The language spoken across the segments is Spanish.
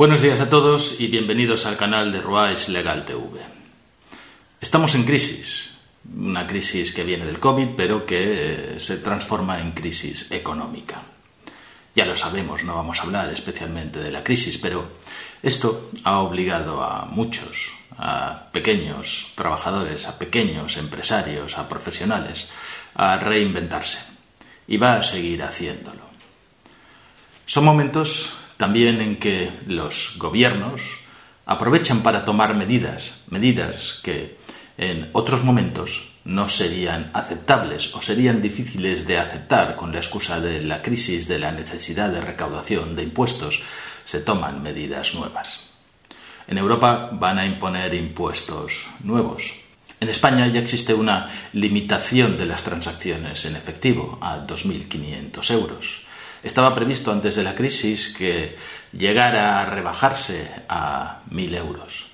Buenos días a todos y bienvenidos al canal de Ruais Legal TV. Estamos en crisis, una crisis que viene del COVID, pero que eh, se transforma en crisis económica. Ya lo sabemos, no vamos a hablar especialmente de la crisis, pero esto ha obligado a muchos, a pequeños trabajadores, a pequeños empresarios, a profesionales, a reinventarse. Y va a seguir haciéndolo. Son momentos también en que los gobiernos aprovechan para tomar medidas, medidas que en otros momentos no serían aceptables o serían difíciles de aceptar con la excusa de la crisis, de la necesidad de recaudación de impuestos, se toman medidas nuevas. En Europa van a imponer impuestos nuevos. En España ya existe una limitación de las transacciones en efectivo a 2.500 euros. Estaba previsto antes de la crisis que llegara a rebajarse a mil euros.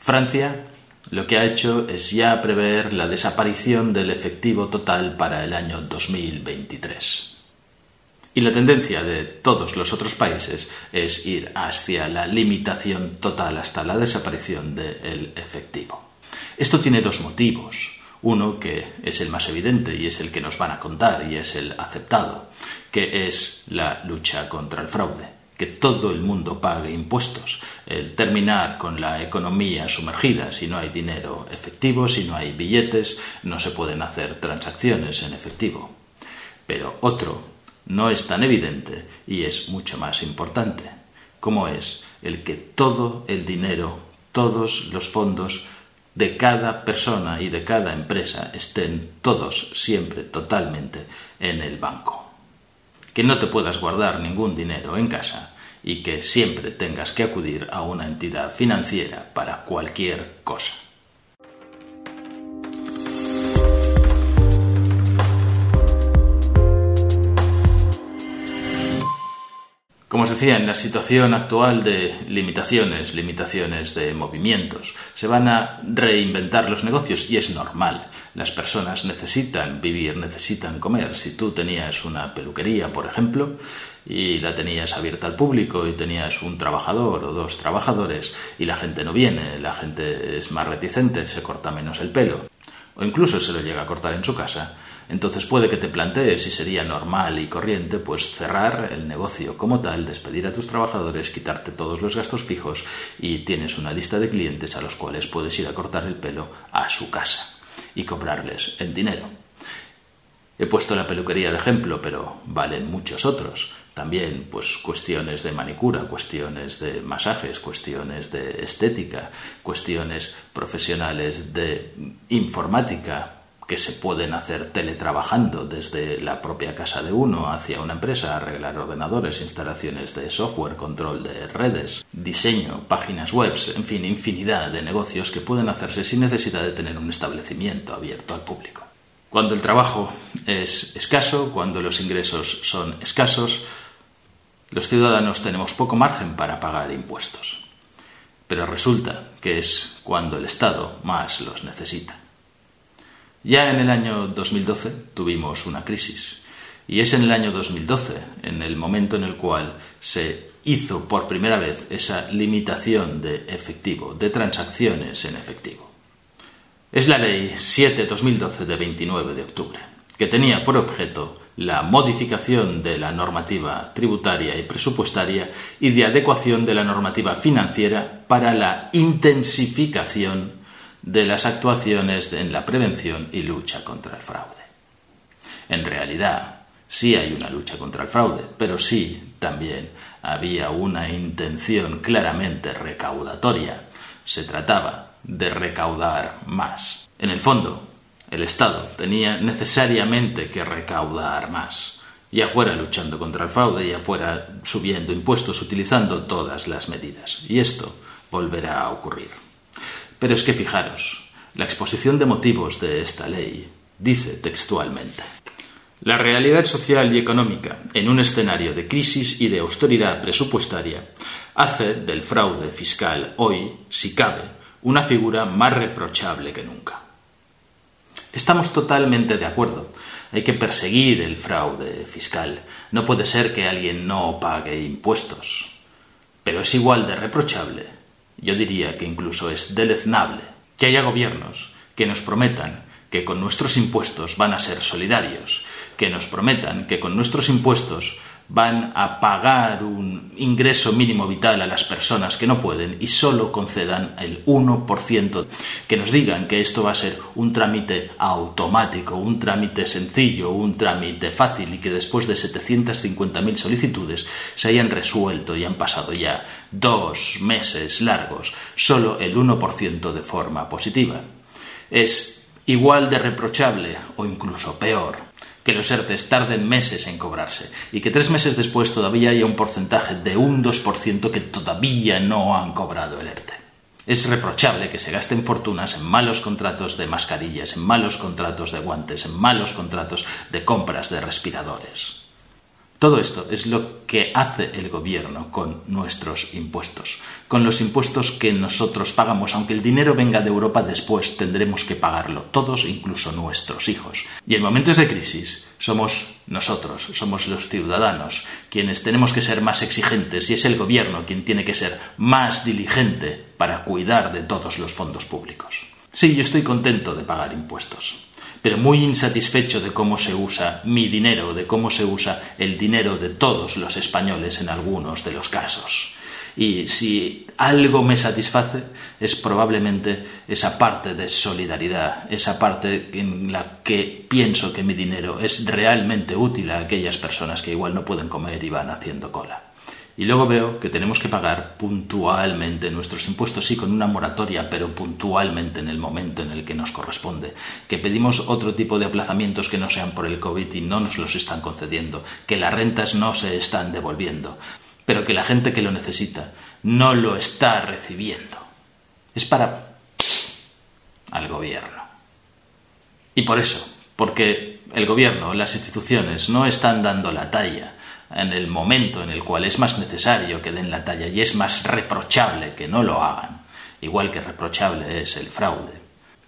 Francia lo que ha hecho es ya prever la desaparición del efectivo total para el año 2023. Y la tendencia de todos los otros países es ir hacia la limitación total hasta la desaparición del efectivo. Esto tiene dos motivos. Uno que es el más evidente y es el que nos van a contar y es el aceptado, que es la lucha contra el fraude, que todo el mundo pague impuestos, el terminar con la economía sumergida, si no hay dinero efectivo, si no hay billetes, no se pueden hacer transacciones en efectivo. Pero otro no es tan evidente y es mucho más importante, como es el que todo el dinero, todos los fondos de cada persona y de cada empresa estén todos siempre totalmente en el banco. Que no te puedas guardar ningún dinero en casa y que siempre tengas que acudir a una entidad financiera para cualquier cosa. Como os decía, en la situación actual de limitaciones, limitaciones de movimientos, se van a reinventar los negocios y es normal. Las personas necesitan vivir, necesitan comer. Si tú tenías una peluquería, por ejemplo, y la tenías abierta al público y tenías un trabajador o dos trabajadores y la gente no viene, la gente es más reticente, se corta menos el pelo, o incluso se lo llega a cortar en su casa, entonces puede que te plantees si sería normal y corriente pues cerrar el negocio como tal, despedir a tus trabajadores, quitarte todos los gastos fijos y tienes una lista de clientes a los cuales puedes ir a cortar el pelo a su casa y cobrarles en dinero. He puesto la peluquería de ejemplo, pero valen muchos otros. También, pues, cuestiones de manicura, cuestiones de masajes, cuestiones de estética, cuestiones profesionales de informática, que se pueden hacer teletrabajando desde la propia casa de uno hacia una empresa, arreglar ordenadores, instalaciones de software, control de redes, diseño, páginas web, en fin, infinidad de negocios que pueden hacerse sin necesidad de tener un establecimiento abierto al público. Cuando el trabajo es escaso, cuando los ingresos son escasos, los ciudadanos tenemos poco margen para pagar impuestos. Pero resulta que es cuando el Estado más los necesita. Ya en el año 2012 tuvimos una crisis y es en el año 2012, en el momento en el cual se hizo por primera vez esa limitación de efectivo, de transacciones en efectivo. Es la Ley 7-2012 de 29 de octubre, que tenía por objeto la modificación de la normativa tributaria y presupuestaria y de adecuación de la normativa financiera para la intensificación de las actuaciones en la prevención y lucha contra el fraude. En realidad, sí hay una lucha contra el fraude, pero sí también había una intención claramente recaudatoria. Se trataba de recaudar más. En el fondo, el Estado tenía necesariamente que recaudar más, ya fuera luchando contra el fraude, ya fuera subiendo impuestos, utilizando todas las medidas. Y esto volverá a ocurrir. Pero es que fijaros, la exposición de motivos de esta ley dice textualmente. La realidad social y económica en un escenario de crisis y de austeridad presupuestaria hace del fraude fiscal hoy, si cabe, una figura más reprochable que nunca. Estamos totalmente de acuerdo. Hay que perseguir el fraude fiscal. No puede ser que alguien no pague impuestos. Pero es igual de reprochable, yo diría que incluso es deleznable, que haya gobiernos que nos prometan que con nuestros impuestos van a ser solidarios, que nos prometan que con nuestros impuestos van a pagar un ingreso mínimo vital a las personas que no pueden y solo concedan el 1%, que nos digan que esto va a ser un trámite automático, un trámite sencillo, un trámite fácil y que después de 750.000 solicitudes se hayan resuelto y han pasado ya dos meses largos, solo el 1% de forma positiva. Es igual de reprochable o incluso peor que los ERTES tarden meses en cobrarse y que tres meses después todavía haya un porcentaje de un 2% que todavía no han cobrado el ERTE. Es reprochable que se gasten fortunas en malos contratos de mascarillas, en malos contratos de guantes, en malos contratos de compras de respiradores. Todo esto es lo que hace el gobierno con nuestros impuestos, con los impuestos que nosotros pagamos, aunque el dinero venga de Europa después tendremos que pagarlo, todos, incluso nuestros hijos. Y en momentos de crisis somos nosotros, somos los ciudadanos, quienes tenemos que ser más exigentes y es el gobierno quien tiene que ser más diligente para cuidar de todos los fondos públicos. Sí, yo estoy contento de pagar impuestos pero muy insatisfecho de cómo se usa mi dinero, de cómo se usa el dinero de todos los españoles en algunos de los casos. Y si algo me satisface es probablemente esa parte de solidaridad, esa parte en la que pienso que mi dinero es realmente útil a aquellas personas que igual no pueden comer y van haciendo cola. Y luego veo que tenemos que pagar puntualmente nuestros impuestos, sí, con una moratoria, pero puntualmente en el momento en el que nos corresponde. Que pedimos otro tipo de aplazamientos que no sean por el COVID y no nos los están concediendo. Que las rentas no se están devolviendo. Pero que la gente que lo necesita no lo está recibiendo. Es para al gobierno. Y por eso, porque el gobierno, las instituciones no están dando la talla en el momento en el cual es más necesario que den la talla y es más reprochable que no lo hagan, igual que reprochable es el fraude.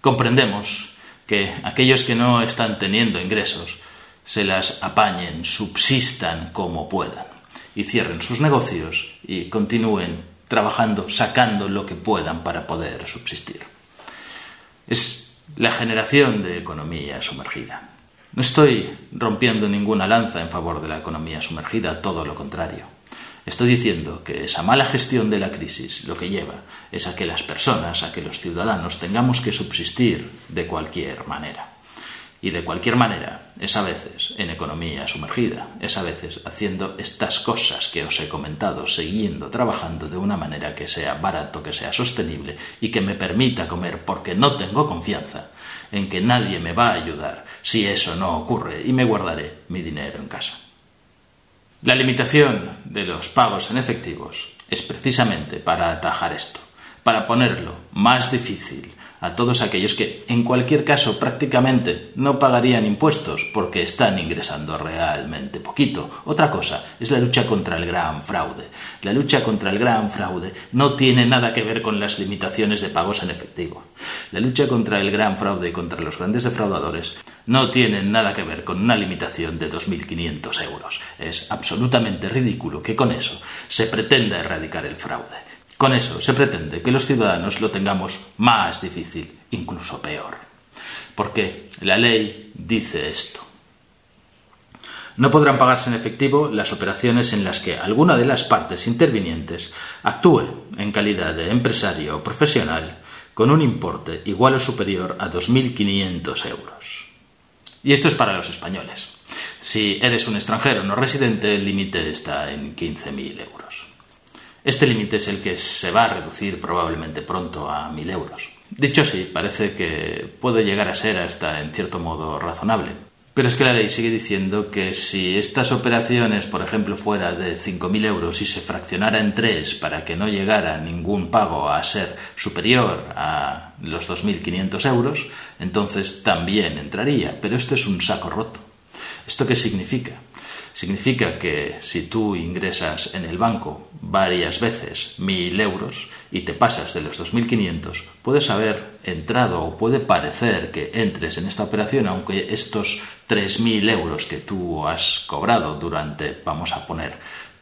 Comprendemos que aquellos que no están teniendo ingresos se las apañen, subsistan como puedan y cierren sus negocios y continúen trabajando, sacando lo que puedan para poder subsistir. Es la generación de economía sumergida. No estoy rompiendo ninguna lanza en favor de la economía sumergida, todo lo contrario. Estoy diciendo que esa mala gestión de la crisis lo que lleva es a que las personas, a que los ciudadanos tengamos que subsistir de cualquier manera. Y de cualquier manera es a veces en economía sumergida, es a veces haciendo estas cosas que os he comentado, siguiendo trabajando de una manera que sea barato, que sea sostenible y que me permita comer porque no tengo confianza en que nadie me va a ayudar si eso no ocurre y me guardaré mi dinero en casa. La limitación de los pagos en efectivos es precisamente para atajar esto, para ponerlo más difícil a todos aquellos que, en cualquier caso, prácticamente no pagarían impuestos porque están ingresando realmente poquito. Otra cosa es la lucha contra el gran fraude. La lucha contra el gran fraude no tiene nada que ver con las limitaciones de pagos en efectivo. La lucha contra el gran fraude y contra los grandes defraudadores no tiene nada que ver con una limitación de 2.500 euros. Es absolutamente ridículo que con eso se pretenda erradicar el fraude. Con eso se pretende que los ciudadanos lo tengamos más difícil, incluso peor. Porque la ley dice esto. No podrán pagarse en efectivo las operaciones en las que alguna de las partes intervinientes actúe en calidad de empresario o profesional con un importe igual o superior a 2.500 euros. Y esto es para los españoles. Si eres un extranjero no residente, el límite está en 15.000 euros. Este límite es el que se va a reducir probablemente pronto a 1.000 euros. Dicho así, parece que puede llegar a ser hasta en cierto modo razonable. Pero es que la ley sigue diciendo que si estas operaciones, por ejemplo, fuera de 5.000 euros y se fraccionara en tres para que no llegara ningún pago a ser superior a los 2.500 euros, entonces también entraría. Pero esto es un saco roto. ¿Esto qué significa? Significa que si tú ingresas en el banco varias veces mil euros y te pasas de los 2.500, puedes haber entrado o puede parecer que entres en esta operación, aunque estos 3.000 euros que tú has cobrado durante, vamos a poner,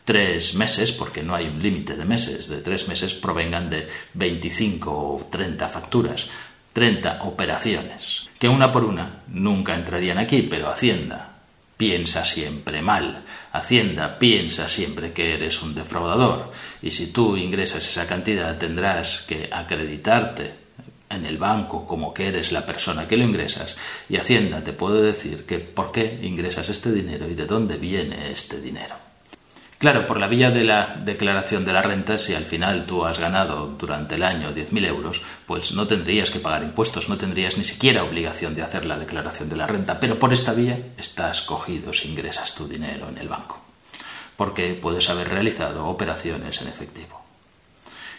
tres meses, porque no hay un límite de meses, de tres meses, provengan de 25 o 30 facturas, 30 operaciones, que una por una nunca entrarían aquí, pero Hacienda piensa siempre mal. Hacienda piensa siempre que eres un defraudador y si tú ingresas esa cantidad tendrás que acreditarte en el banco como que eres la persona que lo ingresas y Hacienda te puede decir que por qué ingresas este dinero y de dónde viene este dinero. Claro, por la vía de la declaración de la renta, si al final tú has ganado durante el año 10.000 euros, pues no tendrías que pagar impuestos, no tendrías ni siquiera obligación de hacer la declaración de la renta, pero por esta vía estás cogido si ingresas tu dinero en el banco, porque puedes haber realizado operaciones en efectivo.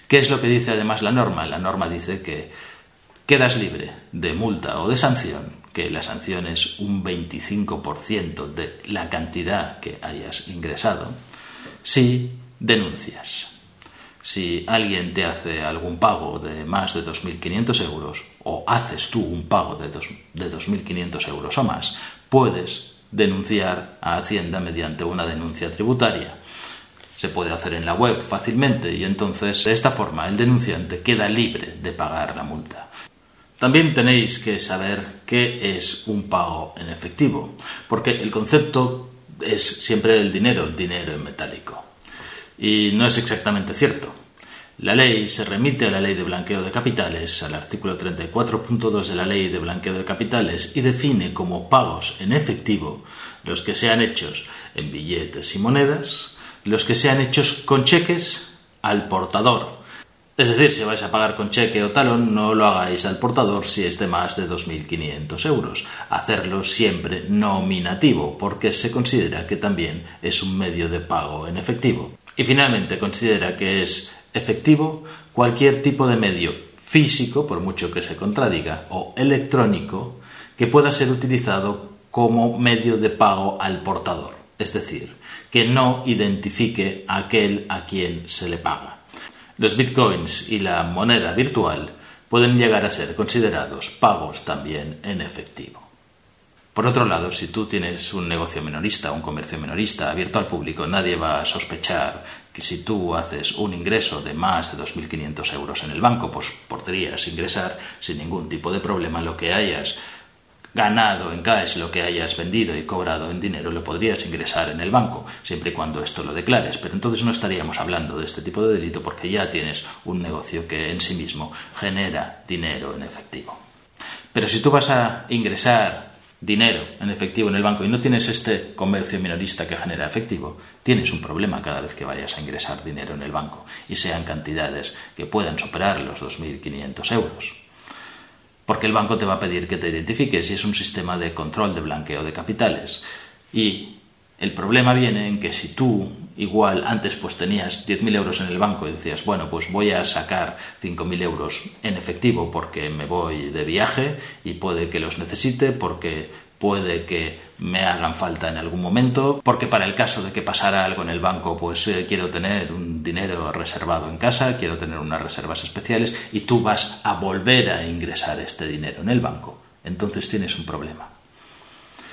¿Qué es lo que dice además la norma? La norma dice que quedas libre de multa o de sanción, que la sanción es un 25% de la cantidad que hayas ingresado, si denuncias. Si alguien te hace algún pago de más de 2.500 euros o haces tú un pago de, de 2.500 euros o más, puedes denunciar a Hacienda mediante una denuncia tributaria. Se puede hacer en la web fácilmente y entonces de esta forma el denunciante queda libre de pagar la multa. También tenéis que saber qué es un pago en efectivo, porque el concepto es siempre el dinero, el dinero en metálico. Y no es exactamente cierto. La ley se remite a la ley de blanqueo de capitales, al artículo 34.2 de la ley de blanqueo de capitales, y define como pagos en efectivo los que sean hechos en billetes y monedas, los que sean hechos con cheques al portador, es decir, si vais a pagar con cheque o talón, no lo hagáis al portador si es de más de 2.500 euros. Hacerlo siempre nominativo, porque se considera que también es un medio de pago en efectivo. Y finalmente, considera que es efectivo cualquier tipo de medio físico, por mucho que se contradiga, o electrónico, que pueda ser utilizado como medio de pago al portador. Es decir, que no identifique a aquel a quien se le paga. Los bitcoins y la moneda virtual pueden llegar a ser considerados pagos también en efectivo. Por otro lado, si tú tienes un negocio minorista, un comercio minorista abierto al público, nadie va a sospechar que si tú haces un ingreso de más de 2.500 euros en el banco, pues podrías ingresar sin ningún tipo de problema lo que hayas ganado en cash lo que hayas vendido y cobrado en dinero lo podrías ingresar en el banco, siempre y cuando esto lo declares. Pero entonces no estaríamos hablando de este tipo de delito porque ya tienes un negocio que en sí mismo genera dinero en efectivo. Pero si tú vas a ingresar dinero en efectivo en el banco y no tienes este comercio minorista que genera efectivo, tienes un problema cada vez que vayas a ingresar dinero en el banco y sean cantidades que puedan superar los 2.500 euros porque el banco te va a pedir que te identifiques y es un sistema de control de blanqueo de capitales. Y el problema viene en que si tú igual antes pues tenías 10.000 euros en el banco y decías, bueno, pues voy a sacar 5.000 euros en efectivo porque me voy de viaje y puede que los necesite porque puede que me hagan falta en algún momento, porque para el caso de que pasara algo en el banco, pues eh, quiero tener un dinero reservado en casa, quiero tener unas reservas especiales y tú vas a volver a ingresar este dinero en el banco, entonces tienes un problema.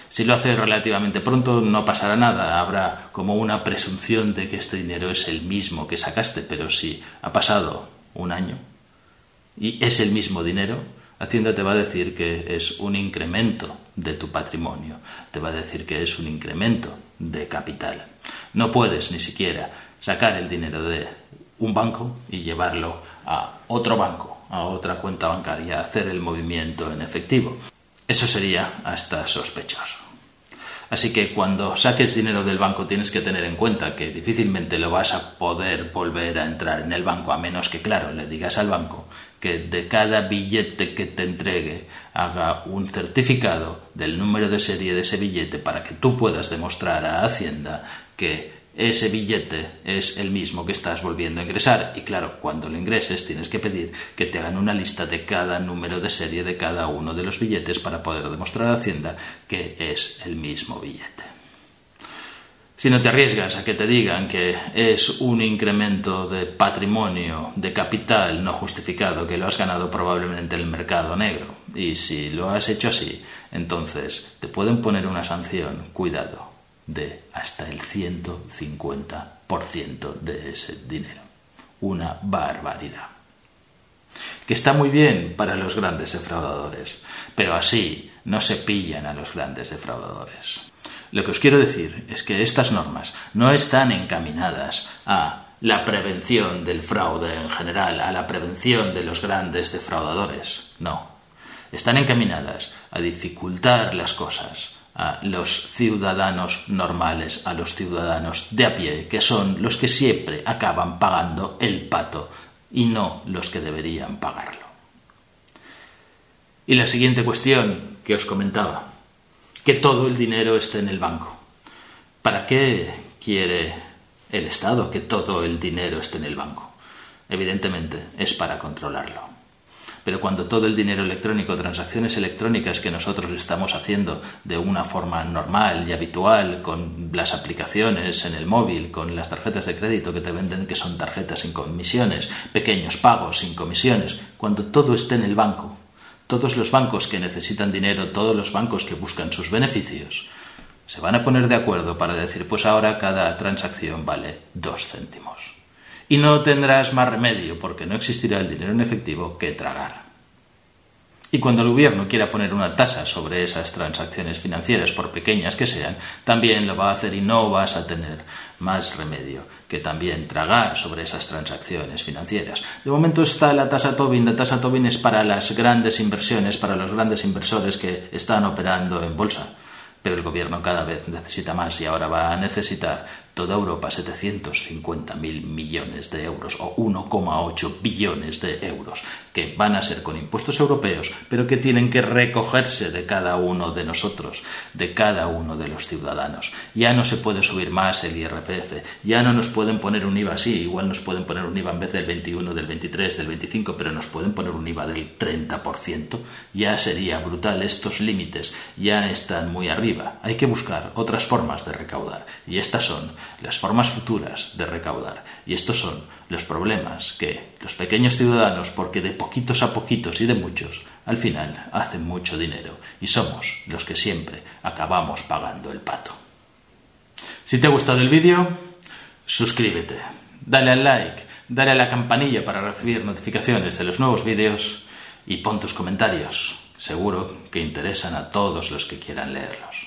Si lo haces relativamente pronto no pasará nada, habrá como una presunción de que este dinero es el mismo que sacaste, pero si ha pasado un año y es el mismo dinero, Hacienda te va a decir que es un incremento de tu patrimonio, te va a decir que es un incremento de capital. No puedes ni siquiera sacar el dinero de un banco y llevarlo a otro banco, a otra cuenta bancaria, hacer el movimiento en efectivo. Eso sería hasta sospechoso. Así que cuando saques dinero del banco tienes que tener en cuenta que difícilmente lo vas a poder volver a entrar en el banco a menos que, claro, le digas al banco que de cada billete que te entregue haga un certificado del número de serie de ese billete para que tú puedas demostrar a Hacienda que ese billete es el mismo que estás volviendo a ingresar. Y claro, cuando lo ingreses tienes que pedir que te hagan una lista de cada número de serie de cada uno de los billetes para poder demostrar a Hacienda que es el mismo billete. Si no te arriesgas a que te digan que es un incremento de patrimonio, de capital no justificado, que lo has ganado probablemente en el mercado negro, y si lo has hecho así, entonces te pueden poner una sanción, cuidado, de hasta el 150% de ese dinero. Una barbaridad. Que está muy bien para los grandes defraudadores, pero así no se pillan a los grandes defraudadores. Lo que os quiero decir es que estas normas no están encaminadas a la prevención del fraude en general, a la prevención de los grandes defraudadores. No. Están encaminadas a dificultar las cosas a los ciudadanos normales, a los ciudadanos de a pie, que son los que siempre acaban pagando el pato y no los que deberían pagarlo. Y la siguiente cuestión que os comentaba que todo el dinero esté en el banco. ¿Para qué quiere el Estado que todo el dinero esté en el banco? Evidentemente es para controlarlo. Pero cuando todo el dinero electrónico, transacciones electrónicas que nosotros estamos haciendo de una forma normal y habitual, con las aplicaciones en el móvil, con las tarjetas de crédito que te venden que son tarjetas sin comisiones, pequeños pagos sin comisiones, cuando todo esté en el banco, todos los bancos que necesitan dinero, todos los bancos que buscan sus beneficios, se van a poner de acuerdo para decir, pues ahora cada transacción vale dos céntimos. Y no tendrás más remedio, porque no existirá el dinero en efectivo que tragar. Y cuando el gobierno quiera poner una tasa sobre esas transacciones financieras, por pequeñas que sean, también lo va a hacer y no vas a tener más remedio que también tragar sobre esas transacciones financieras. De momento está la tasa Tobin. La tasa Tobin es para las grandes inversiones, para los grandes inversores que están operando en bolsa. Pero el gobierno cada vez necesita más y ahora va a necesitar toda Europa 750.000 millones de euros o 1,8 billones de euros que van a ser con impuestos europeos, pero que tienen que recogerse de cada uno de nosotros, de cada uno de los ciudadanos. Ya no se puede subir más el IRPF, ya no nos pueden poner un IVA así, igual nos pueden poner un IVA en vez del 21, del 23, del 25, pero nos pueden poner un IVA del 30%. Ya sería brutal, estos límites ya están muy arriba. Hay que buscar otras formas de recaudar y estas son las formas futuras de recaudar. Y estos son los problemas que los pequeños ciudadanos, porque de poquitos a poquitos y de muchos, al final hacen mucho dinero y somos los que siempre acabamos pagando el pato. Si te ha gustado el vídeo, suscríbete, dale al like, dale a la campanilla para recibir notificaciones de los nuevos vídeos y pon tus comentarios. Seguro que interesan a todos los que quieran leerlos.